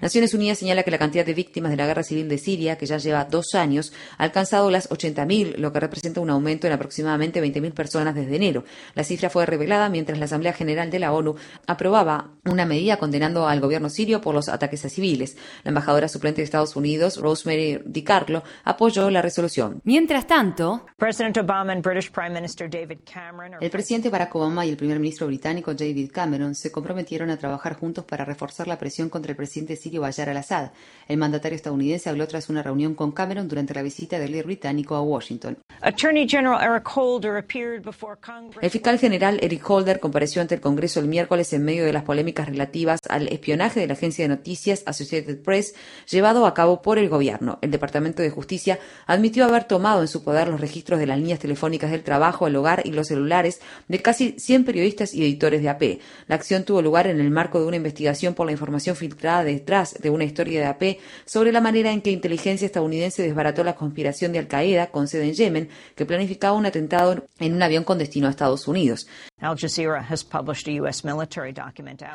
Naciones Unidas señala que la cantidad de víctimas de la guerra civil de Siria, que ya lleva dos años, ha alcanzado las 80.000, lo que representa un aumento en aproximadamente 20.000 personas desde enero. La cifra fue revelada mientras la Asamblea General de la ONU aprobaba una medida condenando al gobierno sirio por los ataques a civiles. La embajadora suplente de Estados Unidos, Rosemary DiCarlo, apoyó la resolución. Mientras tanto, el presidente Barack Obama y el primer ministro británico David Cameron se comprometieron a trabajar juntos para reforzar la presión contra el presidente sirio Bashar al-Assad. El mandatario estadounidense habló tras una reunión con Cameron durante la visita del líder británico a Washington. El fiscal general Eric Holder compareció ante el Congreso el miércoles en medio de las polémicas relativas al espionaje de la agencia de noticias Associated Press llevado a cabo por el gobierno. El Departamento de Justicia admitió haber tomado en su poder los registros de las líneas telefónicas del trabajo, el hogar y los celulares de casi 100 periodistas y editores de La acción tuvo lugar en el marco de una investigación por la información filtrada detrás de una historia de AP sobre la manera en que inteligencia estadounidense desbarató la conspiración de Al-Qaeda con sede en Yemen, que planificaba un atentado en un avión con destino a Estados Unidos.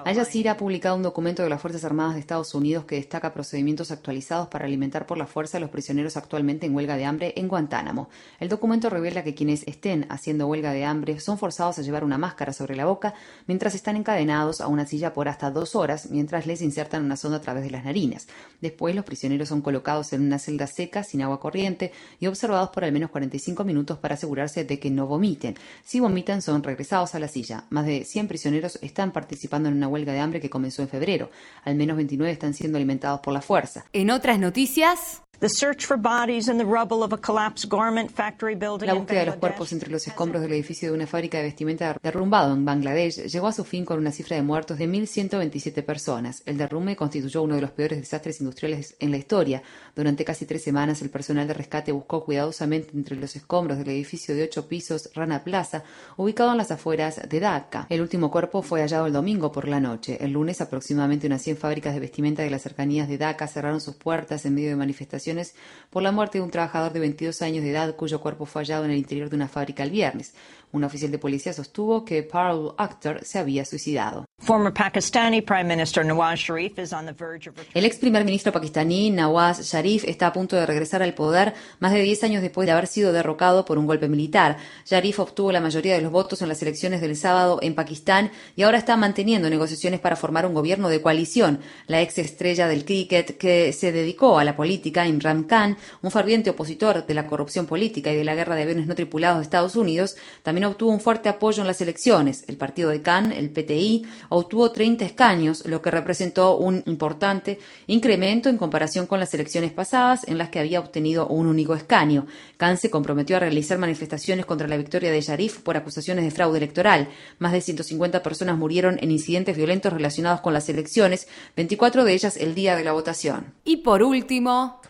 Al Jazeera ha publicado un documento de las Fuerzas Armadas de Estados Unidos que destaca procedimientos actualizados para alimentar por la fuerza a los prisioneros actualmente en huelga de hambre en Guantánamo. El documento revela que quienes estén haciendo huelga de hambre son forzados a llevar una máscara sobre la boca mientras están encadenados a una silla por hasta dos horas mientras les insertan una sonda a través de las narinas. Después, los prisioneros son colocados en una celda seca sin agua corriente y observados por al menos 45 minutos para asegurarse de que no vomiten. Si vomitan, son regresados a la silla. Más de 100 prisioneros están participando en una huelga de hambre que comenzó en febrero. Al menos 29 están siendo alimentados por la fuerza. En otras noticias, la búsqueda de los cuerpos entre los escombros del edificio de una fábrica de vestimenta derrumbado en Bangladesh llegó a su fin con una cifra de muertos de 1.127 personas. El derrumbe constituyó uno de los peores desastres industriales en la historia. Durante casi tres semanas, el personal de rescate buscó cuidadosamente entre los escombros del edificio de ocho pisos Rana Plaza, ubicado en las afueras de Dhaka. El último cuerpo fue hallado el domingo por la noche. El lunes, aproximadamente unas 100 fábricas de vestimenta de las cercanías de Dhaka cerraron sus puertas en medio de manifestaciones por la muerte de un trabajador de 22 años de edad cuyo cuerpo fue hallado en el interior de una fábrica el viernes. Un oficial de policía sostuvo que Parul Akhtar se había suicidado. El ex primer ministro pakistaní Nawaz Sharif está a punto de regresar al poder más de 10 años después de haber sido derrocado por un golpe militar. Sharif obtuvo la mayoría de los votos en las elecciones del sábado en Pakistán y ahora está manteniendo negociaciones para formar un gobierno de coalición. La ex estrella del cricket que se dedicó a la política, Imran Khan, un ferviente opositor de la corrupción política y de la guerra de aviones no tripulados de Estados Unidos, también obtuvo un fuerte apoyo en las elecciones. El partido de Khan, el PTI, obtuvo 30 escaños, lo que representó un importante incremento en comparación con las elecciones pasadas, en las que había obtenido un único escaño. Khan se comprometió a realizar manifestaciones contra la victoria de Sharif por acusaciones de fraude electoral. Más de 150 personas murieron en incidentes violentos relacionados con las elecciones, 24 de ellas el día de la votación. Y por último,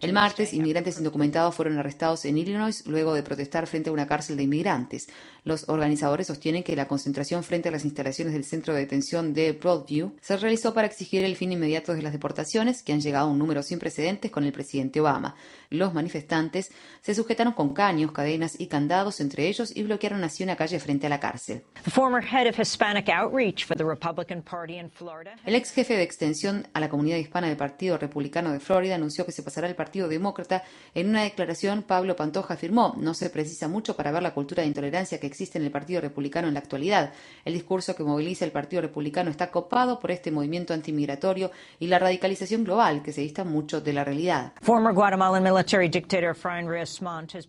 el martes, inmigrantes indocumentados fueron arrestados en Illinois luego de protestar frente a una cárcel de inmigrantes. Los organizadores sostienen que la concentración frente a las instalaciones del centro de detención de Broadview se realizó para exigir el fin inmediato de las deportaciones, que han llegado a un número sin precedentes con el presidente Obama. Los manifestantes se sujetaron con caños, cadenas y candados entre ellos y bloquearon así una calle frente a la cárcel. El ex jefe de extensión a la comunidad hispana del Partido Republicano de Florida anunció que se pasará al Partido Demócrata. En una declaración, Pablo Pantoja afirmó, no se precisa mucho para ver la cultura de intolerancia que existe en el Partido Republicano en la actualidad. El discurso que moviliza el Partido Republicano está copado por este movimiento antimigratorio y la radicalización global que se dista mucho de la realidad.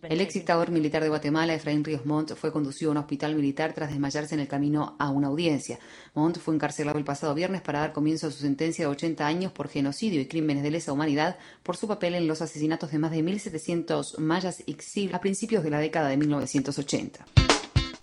El ex dictador militar de Guatemala, Efraín Ríos Montt, fue conducido a un hospital militar tras desmayarse en el camino a una audiencia. Montt fue encarcelado el pasado viernes para dar comienzo a su sentencia de 80 años por genocidio y crímenes de lesa humanidad por su papel en los asesinatos de más de 1.700 mayas y a principios de la década de 1980.